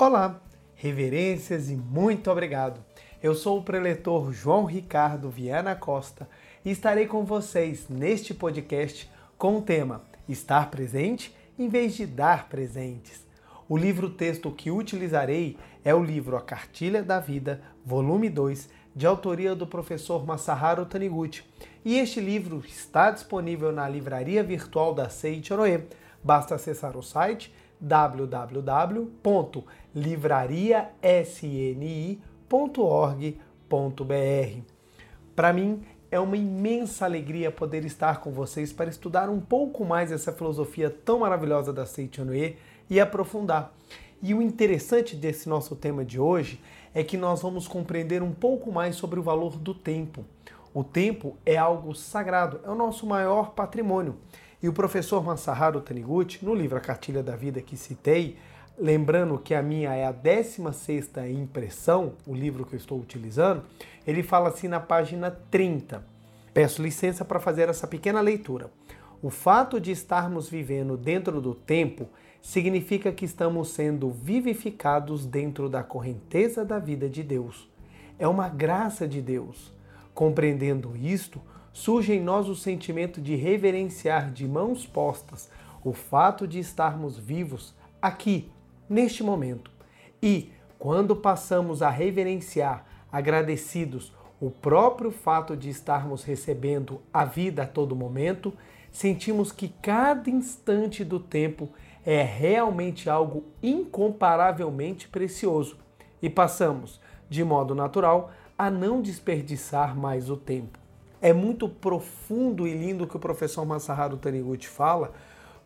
Olá, reverências e muito obrigado. Eu sou o preletor João Ricardo Viana Costa e estarei com vocês neste podcast com o tema Estar presente em vez de dar presentes. O livro-texto que utilizarei é o livro A Cartilha da Vida, volume 2, de autoria do professor Masaharu Taniguchi. E este livro está disponível na livraria virtual da Seiichi Oroe. Basta acessar o site www.livrariasni.org.br. Para mim, é uma imensa alegria poder estar com vocês para estudar um pouco mais essa filosofia tão maravilhosa da Oroe e aprofundar. E o interessante desse nosso tema de hoje é que nós vamos compreender um pouco mais sobre o valor do tempo. O tempo é algo sagrado, é o nosso maior patrimônio. E o professor Masaharu Taniguchi, no livro A Cartilha da Vida que citei, lembrando que a minha é a 16ª impressão, o livro que eu estou utilizando, ele fala assim na página 30. Peço licença para fazer essa pequena leitura. O fato de estarmos vivendo dentro do tempo significa que estamos sendo vivificados dentro da correnteza da vida de Deus. É uma graça de Deus. Compreendendo isto, surge em nós o sentimento de reverenciar de mãos postas o fato de estarmos vivos aqui, neste momento. E, quando passamos a reverenciar, agradecidos, o próprio fato de estarmos recebendo a vida a todo momento, sentimos que cada instante do tempo é realmente algo incomparavelmente precioso e passamos, de modo natural, a não desperdiçar mais o tempo. É muito profundo e lindo o que o professor Masaharu Taniguchi fala,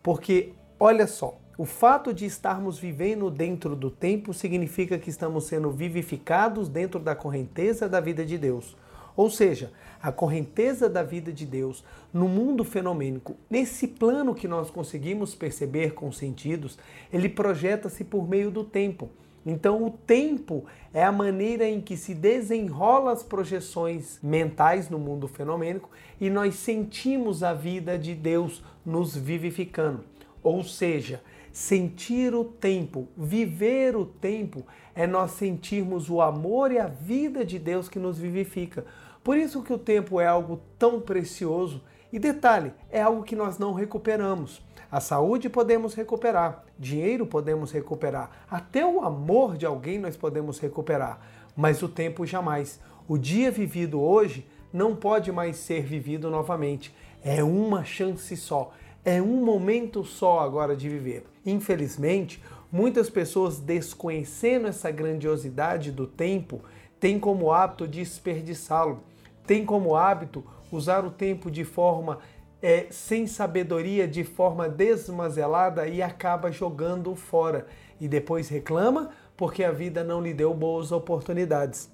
porque olha só, o fato de estarmos vivendo dentro do tempo significa que estamos sendo vivificados dentro da correnteza da vida de Deus. Ou seja, a correnteza da vida de Deus no mundo fenomênico, nesse plano que nós conseguimos perceber com sentidos, ele projeta-se por meio do tempo. Então, o tempo é a maneira em que se desenrola as projeções mentais no mundo fenomênico e nós sentimos a vida de Deus nos vivificando. Ou seja, sentir o tempo, viver o tempo, é nós sentirmos o amor e a vida de Deus que nos vivifica. Por isso que o tempo é algo tão precioso e detalhe, é algo que nós não recuperamos. A saúde podemos recuperar, dinheiro podemos recuperar, até o amor de alguém nós podemos recuperar, mas o tempo jamais. O dia vivido hoje não pode mais ser vivido novamente. É uma chance só, é um momento só agora de viver. Infelizmente, muitas pessoas desconhecendo essa grandiosidade do tempo têm como hábito desperdiçá-lo, têm como hábito usar o tempo de forma é, sem sabedoria, de forma desmazelada e acaba jogando fora. E depois reclama porque a vida não lhe deu boas oportunidades.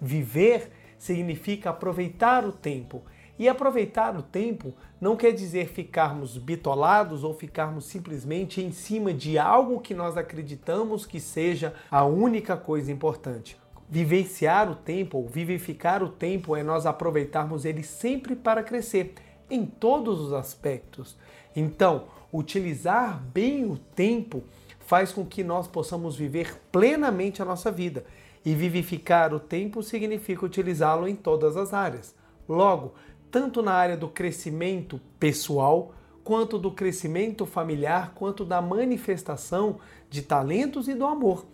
Viver significa aproveitar o tempo. E aproveitar o tempo não quer dizer ficarmos bitolados ou ficarmos simplesmente em cima de algo que nós acreditamos que seja a única coisa importante. Vivenciar o tempo ou vivificar o tempo é nós aproveitarmos ele sempre para crescer em todos os aspectos. Então, utilizar bem o tempo faz com que nós possamos viver plenamente a nossa vida. E vivificar o tempo significa utilizá-lo em todas as áreas. Logo, tanto na área do crescimento pessoal, quanto do crescimento familiar, quanto da manifestação de talentos e do amor.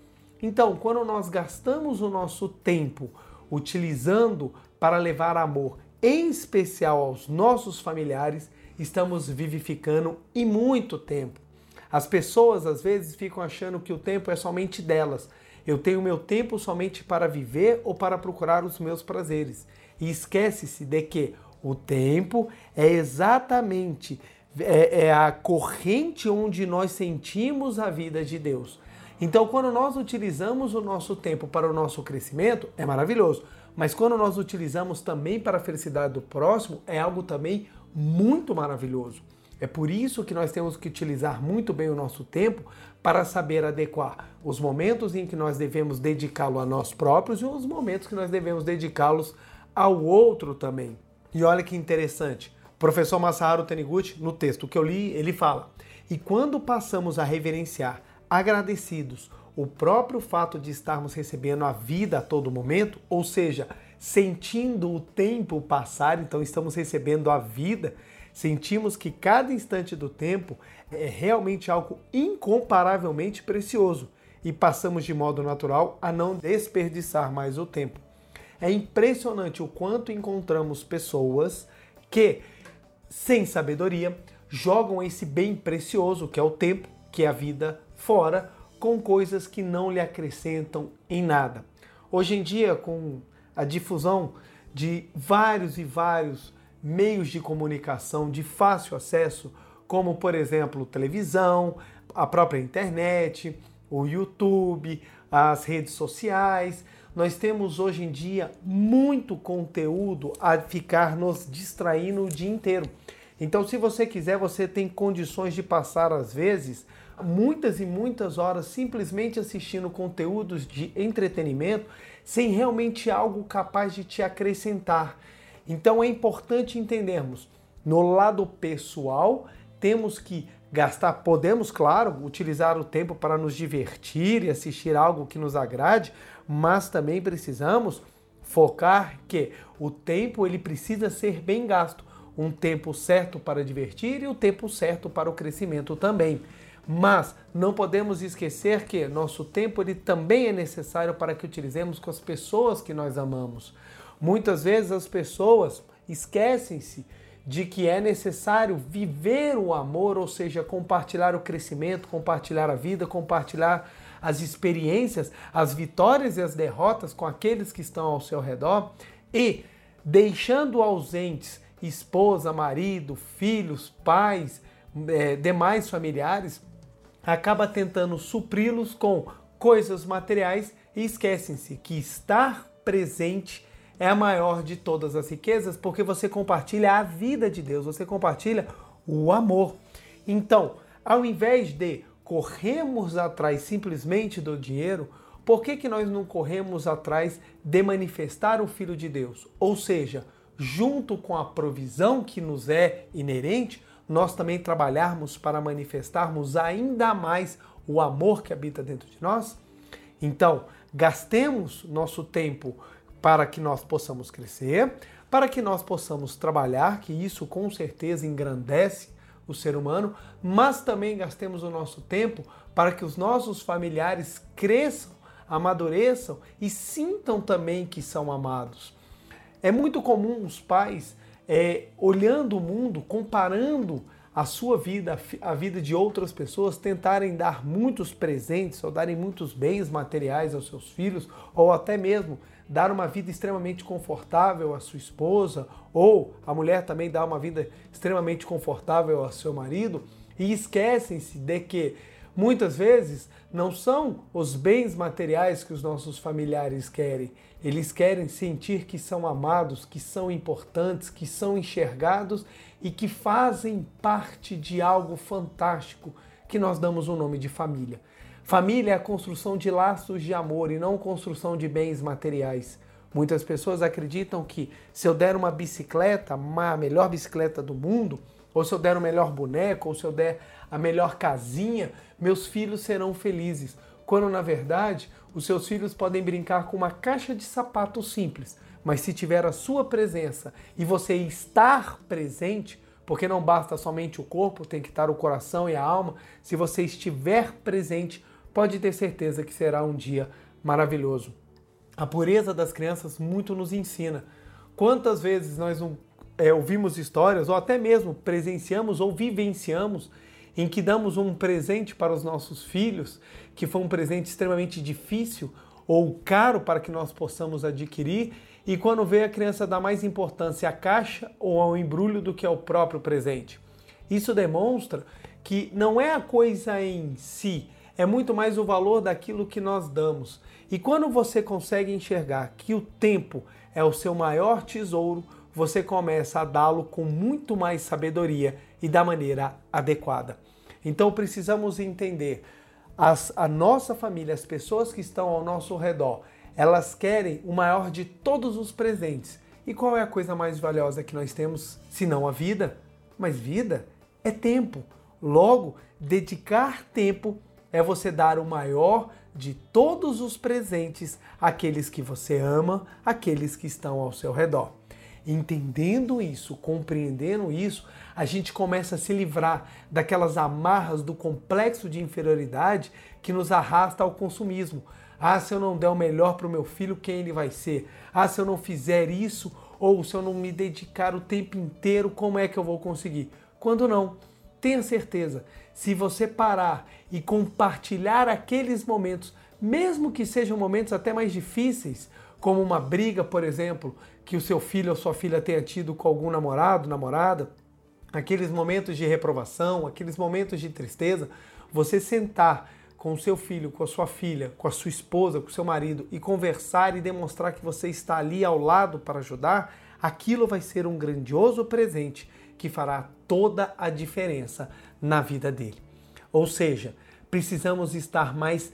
Então, quando nós gastamos o nosso tempo utilizando para levar amor em especial aos nossos familiares, estamos vivificando e muito tempo. As pessoas às vezes ficam achando que o tempo é somente delas. Eu tenho meu tempo somente para viver ou para procurar os meus prazeres. E esquece-se de que o tempo é exatamente é, é a corrente onde nós sentimos a vida de Deus. Então, quando nós utilizamos o nosso tempo para o nosso crescimento, é maravilhoso. Mas quando nós utilizamos também para a felicidade do próximo, é algo também muito maravilhoso. É por isso que nós temos que utilizar muito bem o nosso tempo para saber adequar os momentos em que nós devemos dedicá-lo a nós próprios e os momentos que nós devemos dedicá-los ao outro também. E olha que interessante, o professor Masaharu Taniguchi, no texto que eu li, ele fala: "E quando passamos a reverenciar, agradecidos, o próprio fato de estarmos recebendo a vida a todo momento, ou seja, sentindo o tempo passar, então estamos recebendo a vida, sentimos que cada instante do tempo é realmente algo incomparavelmente precioso e passamos de modo natural a não desperdiçar mais o tempo. É impressionante o quanto encontramos pessoas que, sem sabedoria, jogam esse bem precioso que é o tempo, que é a vida, fora com coisas que não lhe acrescentam em nada. Hoje em dia, com a difusão de vários e vários meios de comunicação de fácil acesso, como por exemplo televisão, a própria internet, o YouTube, as redes sociais, nós temos hoje em dia muito conteúdo a ficar nos distraindo o dia inteiro. Então, se você quiser, você tem condições de passar, às vezes, muitas e muitas horas simplesmente assistindo conteúdos de entretenimento sem realmente algo capaz de te acrescentar. Então é importante entendermos, no lado pessoal, temos que gastar, podemos, claro, utilizar o tempo para nos divertir e assistir algo que nos agrade, mas também precisamos focar que o tempo ele precisa ser bem gasto, um tempo certo para divertir e o tempo certo para o crescimento também. Mas não podemos esquecer que nosso tempo ele também é necessário para que utilizemos com as pessoas que nós amamos. Muitas vezes as pessoas esquecem-se de que é necessário viver o amor, ou seja, compartilhar o crescimento, compartilhar a vida, compartilhar as experiências, as vitórias e as derrotas com aqueles que estão ao seu redor e deixando ausentes esposa, marido, filhos, pais, é, demais familiares, acaba tentando supri-los com coisas materiais e esquecem-se que estar presente é a maior de todas as riquezas, porque você compartilha a vida de Deus, você compartilha o amor. Então, ao invés de corrermos atrás simplesmente do dinheiro, por que, que nós não corremos atrás de manifestar o Filho de Deus? Ou seja, junto com a provisão que nos é inerente, nós também trabalharmos para manifestarmos ainda mais o amor que habita dentro de nós? Então, gastemos nosso tempo para que nós possamos crescer, para que nós possamos trabalhar, que isso com certeza engrandece o ser humano, mas também gastemos o nosso tempo para que os nossos familiares cresçam, amadureçam e sintam também que são amados. É muito comum os pais é, olhando o mundo, comparando a sua vida, a vida de outras pessoas, tentarem dar muitos presentes ou darem muitos bens materiais aos seus filhos, ou até mesmo dar uma vida extremamente confortável à sua esposa, ou a mulher também dar uma vida extremamente confortável ao seu marido, e esquecem-se de que muitas vezes não são os bens materiais que os nossos familiares querem, eles querem sentir que são amados, que são importantes, que são enxergados e que fazem parte de algo fantástico que nós damos o nome de família. Família é a construção de laços de amor e não construção de bens materiais. Muitas pessoas acreditam que se eu der uma bicicleta, a melhor bicicleta do mundo, ou se eu der o melhor boneco, ou se eu der a melhor casinha, meus filhos serão felizes quando na verdade os seus filhos podem brincar com uma caixa de sapato simples, mas se tiver a sua presença e você estar presente, porque não basta somente o corpo, tem que estar o coração e a alma, se você estiver presente, pode ter certeza que será um dia maravilhoso. A pureza das crianças muito nos ensina. Quantas vezes nós é, ouvimos histórias, ou até mesmo presenciamos ou vivenciamos em que damos um presente para os nossos filhos, que foi um presente extremamente difícil ou caro para que nós possamos adquirir, e quando vê a criança dá mais importância à caixa ou ao embrulho do que ao próprio presente. Isso demonstra que não é a coisa em si, é muito mais o valor daquilo que nós damos. E quando você consegue enxergar que o tempo é o seu maior tesouro, você começa a dá-lo com muito mais sabedoria e da maneira adequada. Então precisamos entender as, a nossa família, as pessoas que estão ao nosso redor, elas querem o maior de todos os presentes. E qual é a coisa mais valiosa que nós temos, se não a vida? Mas vida é tempo. Logo, dedicar tempo é você dar o maior de todos os presentes àqueles que você ama, àqueles que estão ao seu redor. Entendendo isso, compreendendo isso, a gente começa a se livrar daquelas amarras do complexo de inferioridade que nos arrasta ao consumismo. Ah, se eu não der o melhor para o meu filho, quem ele vai ser? Ah, se eu não fizer isso, ou se eu não me dedicar o tempo inteiro, como é que eu vou conseguir? Quando não, tenha certeza, se você parar e compartilhar aqueles momentos, mesmo que sejam momentos até mais difíceis, como uma briga, por exemplo, que o seu filho ou sua filha tenha tido com algum namorado, namorada, aqueles momentos de reprovação, aqueles momentos de tristeza, você sentar com o seu filho, com a sua filha, com a sua esposa, com o seu marido e conversar e demonstrar que você está ali ao lado para ajudar, aquilo vai ser um grandioso presente que fará toda a diferença na vida dele. Ou seja, precisamos estar mais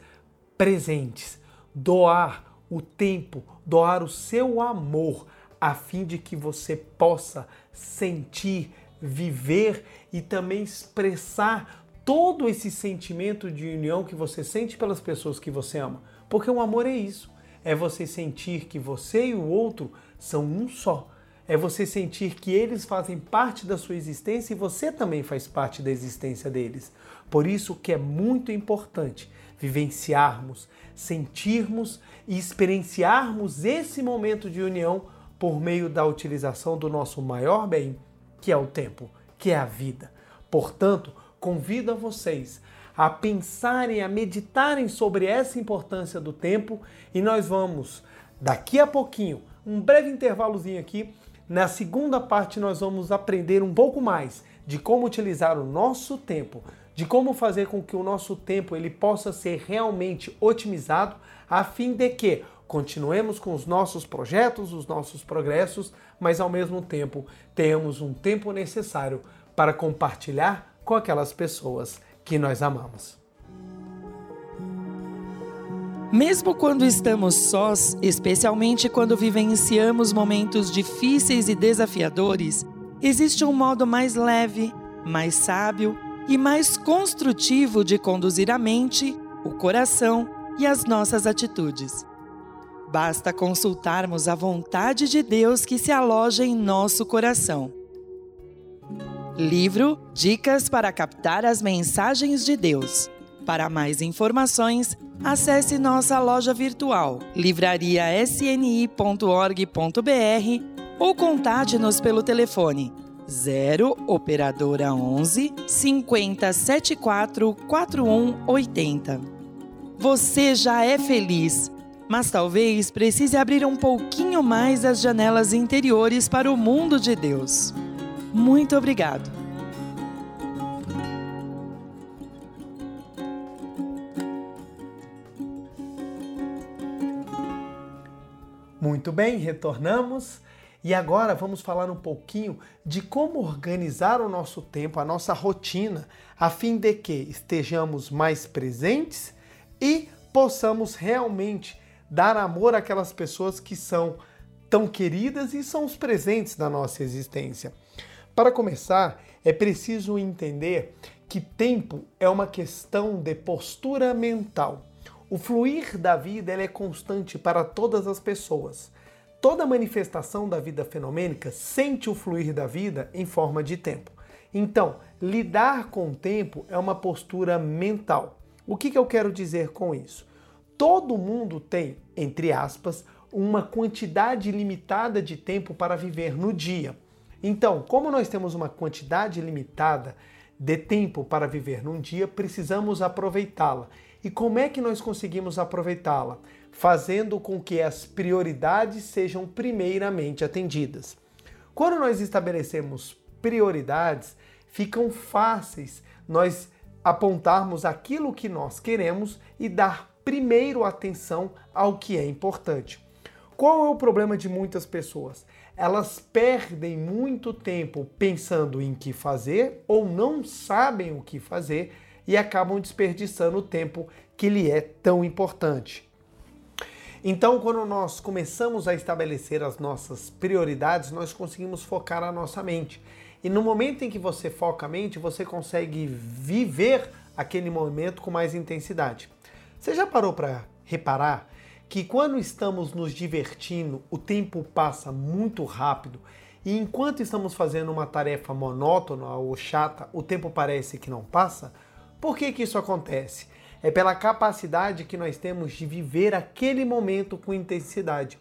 presentes, doar o tempo, doar o seu amor, a fim de que você possa sentir, viver e também expressar todo esse sentimento de união que você sente pelas pessoas que você ama. Porque o amor é isso. É você sentir que você e o outro são um só. É você sentir que eles fazem parte da sua existência e você também faz parte da existência deles. Por isso que é muito importante vivenciarmos, sentirmos e experienciarmos esse momento de união por meio da utilização do nosso maior bem, que é o tempo, que é a vida. Portanto, convido a vocês a pensarem, a meditarem sobre essa importância do tempo e nós vamos, daqui a pouquinho, um breve intervalozinho aqui, na segunda parte nós vamos aprender um pouco mais de como utilizar o nosso tempo, de como fazer com que o nosso tempo ele possa ser realmente otimizado, a fim de que continuemos com os nossos projetos, os nossos progressos, mas ao mesmo tempo tenhamos um tempo necessário para compartilhar com aquelas pessoas que nós amamos. Mesmo quando estamos sós, especialmente quando vivenciamos momentos difíceis e desafiadores, existe um modo mais leve, mais sábio e mais construtivo de conduzir a mente, o coração e as nossas atitudes. Basta consultarmos a vontade de Deus que se aloja em nosso coração. Livro Dicas para captar as mensagens de Deus. Para mais informações, acesse nossa loja virtual livrariasni.org.br ou contate-nos pelo telefone 0 operadora 11 5074 4180. Você já é feliz, mas talvez precise abrir um pouquinho mais as janelas interiores para o mundo de Deus. Muito obrigado. Muito bem, retornamos e agora vamos falar um pouquinho de como organizar o nosso tempo, a nossa rotina, a fim de que estejamos mais presentes e possamos realmente dar amor àquelas pessoas que são tão queridas e são os presentes da nossa existência. Para começar, é preciso entender que tempo é uma questão de postura mental. O fluir da vida é constante para todas as pessoas. Toda manifestação da vida fenomênica sente o fluir da vida em forma de tempo. Então, lidar com o tempo é uma postura mental. O que, que eu quero dizer com isso? Todo mundo tem, entre aspas, uma quantidade limitada de tempo para viver no dia. Então, como nós temos uma quantidade limitada de tempo para viver num dia, precisamos aproveitá-la. E como é que nós conseguimos aproveitá-la? Fazendo com que as prioridades sejam primeiramente atendidas. Quando nós estabelecemos prioridades, ficam fáceis nós apontarmos aquilo que nós queremos e dar primeiro atenção ao que é importante. Qual é o problema de muitas pessoas? elas perdem muito tempo pensando em que fazer ou não sabem o que fazer e acabam desperdiçando o tempo que lhe é tão importante. Então, quando nós começamos a estabelecer as nossas prioridades, nós conseguimos focar a nossa mente. E no momento em que você foca a mente, você consegue viver aquele momento com mais intensidade. Você já parou para reparar que quando estamos nos divertindo, o tempo passa muito rápido e enquanto estamos fazendo uma tarefa monótona ou chata, o tempo parece que não passa? Por que, que isso acontece? É pela capacidade que nós temos de viver aquele momento com intensidade.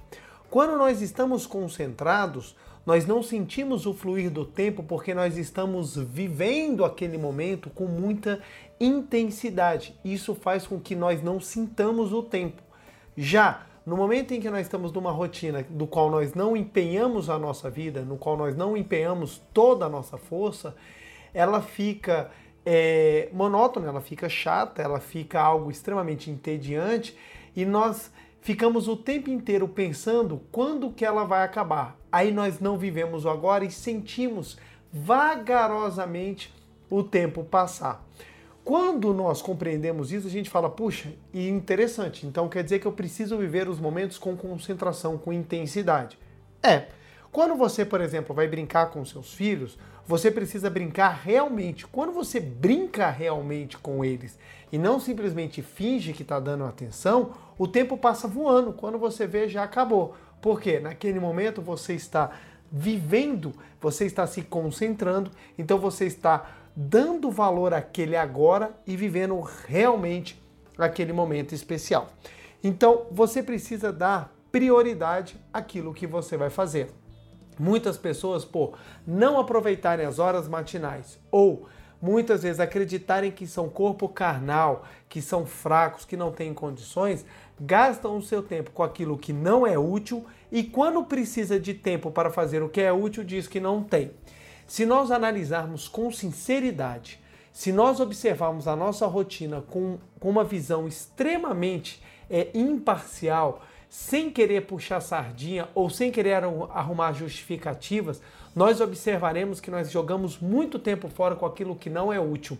Quando nós estamos concentrados, nós não sentimos o fluir do tempo porque nós estamos vivendo aquele momento com muita intensidade. Isso faz com que nós não sintamos o tempo. Já no momento em que nós estamos numa rotina do qual nós não empenhamos a nossa vida, no qual nós não empenhamos toda a nossa força, ela fica é, monótona, ela fica chata, ela fica algo extremamente entediante e nós ficamos o tempo inteiro pensando quando que ela vai acabar. Aí nós não vivemos o agora e sentimos vagarosamente o tempo passar. Quando nós compreendemos isso, a gente fala, puxa, e interessante, então quer dizer que eu preciso viver os momentos com concentração, com intensidade. É. Quando você, por exemplo, vai brincar com seus filhos, você precisa brincar realmente. Quando você brinca realmente com eles e não simplesmente finge que está dando atenção, o tempo passa voando. Quando você vê, já acabou. Porque naquele momento você está vivendo, você está se concentrando, então você está dando valor àquele agora e vivendo realmente aquele momento especial. Então, você precisa dar prioridade àquilo que você vai fazer. Muitas pessoas, por não aproveitarem as horas matinais ou muitas vezes acreditarem que são corpo carnal, que são fracos, que não têm condições, gastam o seu tempo com aquilo que não é útil e quando precisa de tempo para fazer o que é útil, diz que não tem. Se nós analisarmos com sinceridade, se nós observarmos a nossa rotina com, com uma visão extremamente é, imparcial, sem querer puxar sardinha ou sem querer arrumar justificativas, nós observaremos que nós jogamos muito tempo fora com aquilo que não é útil.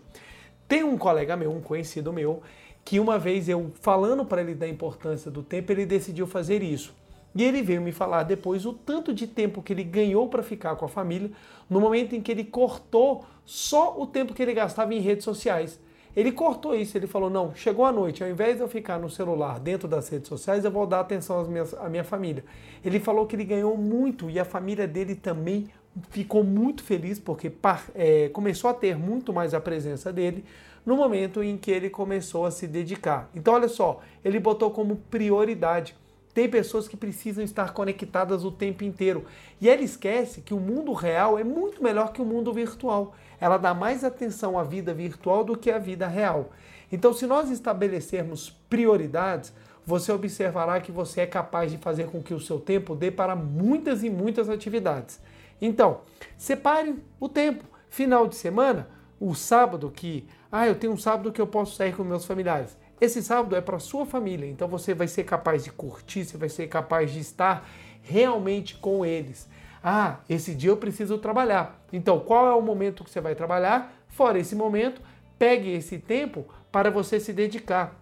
Tem um colega meu, um conhecido meu, que uma vez eu falando para ele da importância do tempo, ele decidiu fazer isso. E ele veio me falar depois o tanto de tempo que ele ganhou para ficar com a família, no momento em que ele cortou só o tempo que ele gastava em redes sociais. Ele cortou isso, ele falou: não, chegou a noite, ao invés de eu ficar no celular dentro das redes sociais, eu vou dar atenção minhas, à minha família. Ele falou que ele ganhou muito e a família dele também ficou muito feliz porque é, começou a ter muito mais a presença dele no momento em que ele começou a se dedicar. Então, olha só, ele botou como prioridade tem pessoas que precisam estar conectadas o tempo inteiro. E ela esquece que o mundo real é muito melhor que o mundo virtual. Ela dá mais atenção à vida virtual do que à vida real. Então, se nós estabelecermos prioridades, você observará que você é capaz de fazer com que o seu tempo dê para muitas e muitas atividades. Então, separe o tempo. Final de semana, o sábado que, ah, eu tenho um sábado que eu posso sair com meus familiares. Esse sábado é para sua família, então você vai ser capaz de curtir, você vai ser capaz de estar realmente com eles. Ah, esse dia eu preciso trabalhar. Então, qual é o momento que você vai trabalhar? Fora esse momento, pegue esse tempo para você se dedicar.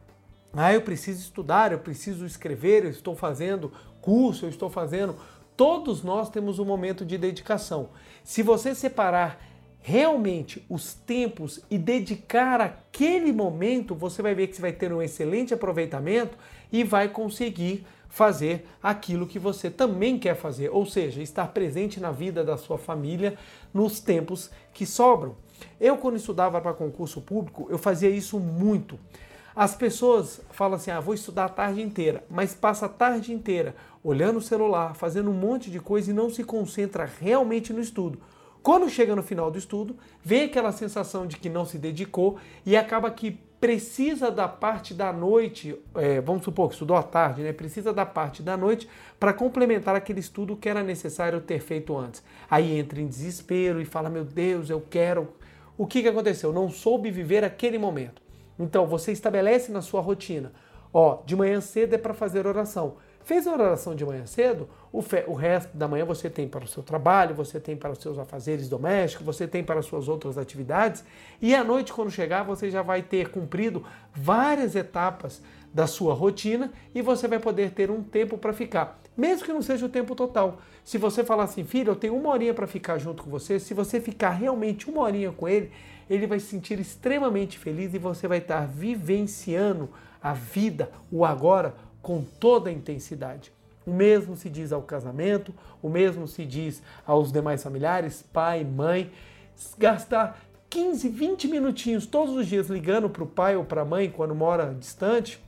Ah, eu preciso estudar, eu preciso escrever, eu estou fazendo curso, eu estou fazendo. Todos nós temos um momento de dedicação. Se você separar realmente os tempos e dedicar aquele momento, você vai ver que você vai ter um excelente aproveitamento e vai conseguir fazer aquilo que você também quer fazer, ou seja, estar presente na vida da sua família nos tempos que sobram. Eu, quando estudava para concurso público, eu fazia isso muito. As pessoas falam assim: ah, vou estudar a tarde inteira, mas passa a tarde inteira olhando o celular, fazendo um monte de coisa e não se concentra realmente no estudo. Quando chega no final do estudo, vem aquela sensação de que não se dedicou e acaba que precisa da parte da noite, é, vamos supor que estudou à tarde, né? Precisa da parte da noite para complementar aquele estudo que era necessário ter feito antes. Aí entra em desespero e fala: Meu Deus, eu quero. O que, que aconteceu? Não soube viver aquele momento. Então você estabelece na sua rotina: Ó, de manhã cedo é para fazer oração. Fez a oração de manhã cedo, o, fe, o resto da manhã você tem para o seu trabalho, você tem para os seus afazeres domésticos, você tem para as suas outras atividades, e à noite, quando chegar, você já vai ter cumprido várias etapas da sua rotina e você vai poder ter um tempo para ficar. mesmo que não seja o tempo total. Se você falar assim, filho, eu tenho uma horinha para ficar junto com você, se você ficar realmente uma horinha com ele, ele vai se sentir extremamente feliz e você vai estar vivenciando a vida, o agora, com toda a intensidade. O mesmo se diz ao casamento, o mesmo se diz aos demais familiares, pai, mãe. Gastar 15, 20 minutinhos todos os dias ligando para o pai ou para a mãe quando mora distante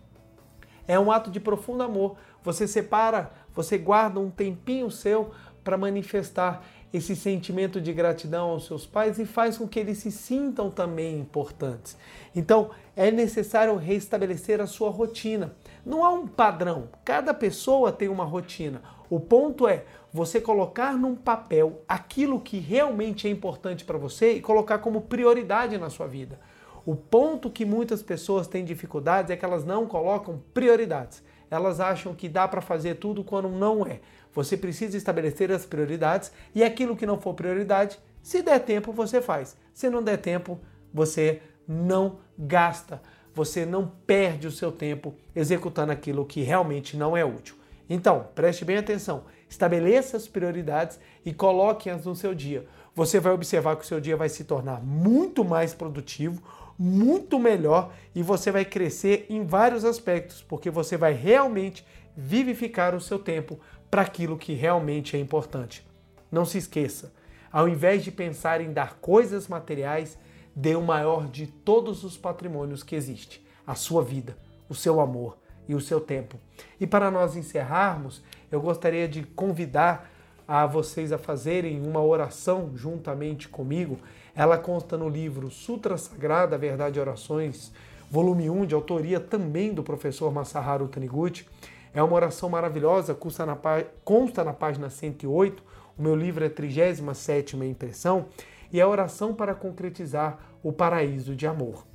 é um ato de profundo amor. Você separa, você guarda um tempinho seu para manifestar esse sentimento de gratidão aos seus pais e faz com que eles se sintam também importantes. Então, é necessário restabelecer a sua rotina. Não há um padrão, cada pessoa tem uma rotina. O ponto é você colocar num papel aquilo que realmente é importante para você e colocar como prioridade na sua vida. O ponto que muitas pessoas têm dificuldades é que elas não colocam prioridades. Elas acham que dá para fazer tudo quando não é. Você precisa estabelecer as prioridades e aquilo que não for prioridade, se der tempo, você faz. Se não der tempo, você não gasta. Você não perde o seu tempo executando aquilo que realmente não é útil. Então, preste bem atenção. Estabeleça as prioridades e coloque-as no seu dia. Você vai observar que o seu dia vai se tornar muito mais produtivo, muito melhor e você vai crescer em vários aspectos, porque você vai realmente vivificar o seu tempo para aquilo que realmente é importante. Não se esqueça, ao invés de pensar em dar coisas materiais, dê o maior de todos os patrimônios que existe, a sua vida, o seu amor e o seu tempo. E para nós encerrarmos, eu gostaria de convidar a vocês a fazerem uma oração juntamente comigo. Ela consta no livro Sutra Sagrada, Verdade e Orações, volume 1, de autoria também do professor Masaharu Taniguchi. É uma oração maravilhosa, consta na, consta na página 108. O meu livro é 37 impressão e a oração para concretizar o paraíso de amor.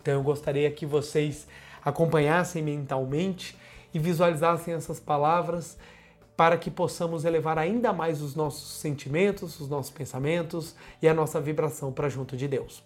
Então eu gostaria que vocês acompanhassem mentalmente e visualizassem essas palavras para que possamos elevar ainda mais os nossos sentimentos, os nossos pensamentos e a nossa vibração para junto de Deus.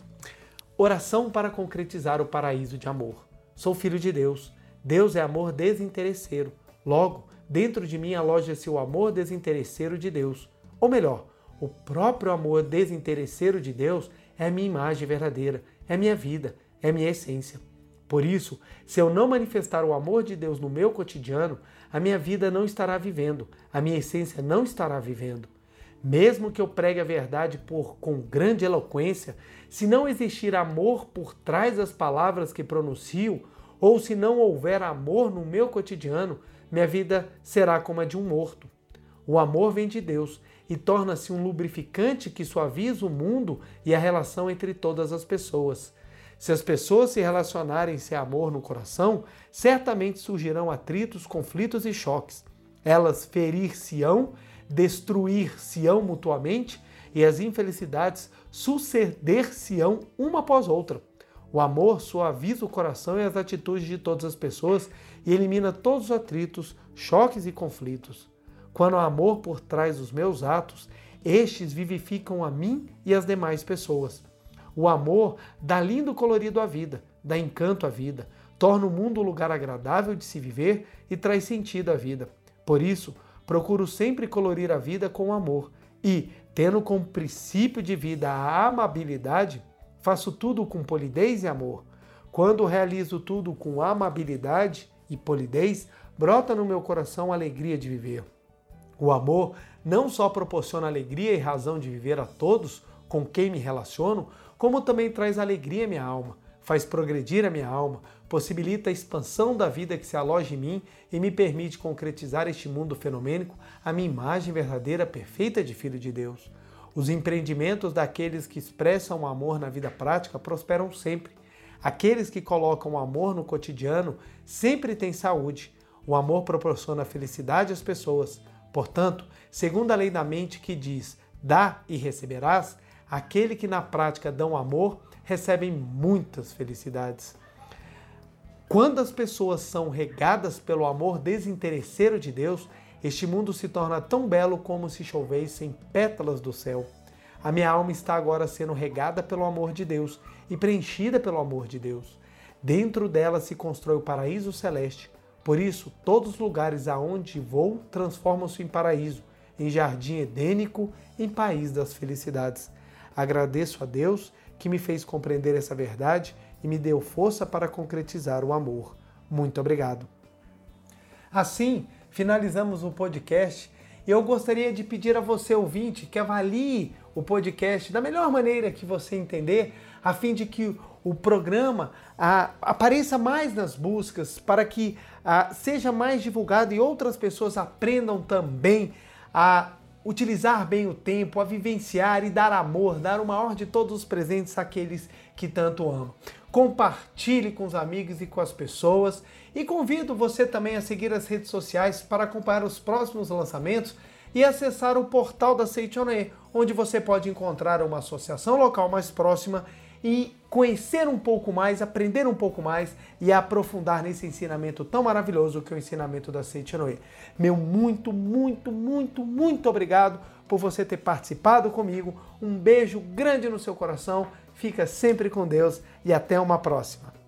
Oração para concretizar o paraíso de amor. Sou filho de Deus Deus é amor desinteresseiro. Logo, dentro de mim aloja-se o amor desinteresseiro de Deus. Ou melhor, o próprio amor desinteresseiro de Deus é minha imagem verdadeira, é minha vida, é minha essência. Por isso, se eu não manifestar o amor de Deus no meu cotidiano, a minha vida não estará vivendo, a minha essência não estará vivendo. Mesmo que eu pregue a verdade por com grande eloquência, se não existir amor por trás das palavras que pronuncio, ou se não houver amor no meu cotidiano, minha vida será como a de um morto. O amor vem de Deus e torna-se um lubrificante que suaviza o mundo e a relação entre todas as pessoas. Se as pessoas se relacionarem sem amor no coração, certamente surgirão atritos, conflitos e choques. Elas ferir-se-ão, destruir-se-ão mutuamente e as infelicidades suceder-se-ão uma após outra. O amor suaviza o coração e as atitudes de todas as pessoas e elimina todos os atritos, choques e conflitos. Quando há amor por trás dos meus atos, estes vivificam a mim e as demais pessoas. O amor dá lindo colorido à vida, dá encanto à vida, torna o mundo um lugar agradável de se viver e traz sentido à vida. Por isso, procuro sempre colorir a vida com amor e, tendo como princípio de vida a amabilidade, Faço tudo com polidez e amor. Quando realizo tudo com amabilidade e polidez, brota no meu coração a alegria de viver. O amor não só proporciona alegria e razão de viver a todos com quem me relaciono, como também traz alegria à minha alma, faz progredir a minha alma, possibilita a expansão da vida que se aloja em mim e me permite concretizar este mundo fenomênico, a minha imagem verdadeira perfeita de Filho de Deus. Os empreendimentos daqueles que expressam o amor na vida prática prosperam sempre. Aqueles que colocam o amor no cotidiano sempre têm saúde. O amor proporciona felicidade às pessoas. Portanto, segundo a lei da mente que diz: dá e receberás, aquele que na prática dão amor recebem muitas felicidades. Quando as pessoas são regadas pelo amor desinteresseiro de Deus, este mundo se torna tão belo como se chovessem pétalas do céu. A minha alma está agora sendo regada pelo amor de Deus e preenchida pelo amor de Deus. Dentro dela se constrói o paraíso celeste, Por isso, todos os lugares aonde vou transformam-se em paraíso, em jardim edênico, em país das felicidades. Agradeço a Deus que me fez compreender essa verdade e me deu força para concretizar o amor. Muito obrigado. Assim, finalizamos o podcast e eu gostaria de pedir a você, ouvinte, que avalie o podcast da melhor maneira que você entender, a fim de que o programa ah, apareça mais nas buscas, para que ah, seja mais divulgado e outras pessoas aprendam também a utilizar bem o tempo, a vivenciar e dar amor, dar o maior de todos os presentes àqueles que tanto amam. Compartilhe com os amigos e com as pessoas e convido você também a seguir as redes sociais para acompanhar os próximos lançamentos e acessar o portal da Seichoné, onde você pode encontrar uma associação local mais próxima e conhecer um pouco mais, aprender um pouco mais e aprofundar nesse ensinamento tão maravilhoso que é o ensinamento da Seichonoe. Meu muito, muito, muito, muito obrigado por você ter participado comigo. Um beijo grande no seu coração. Fica sempre com Deus e até uma próxima.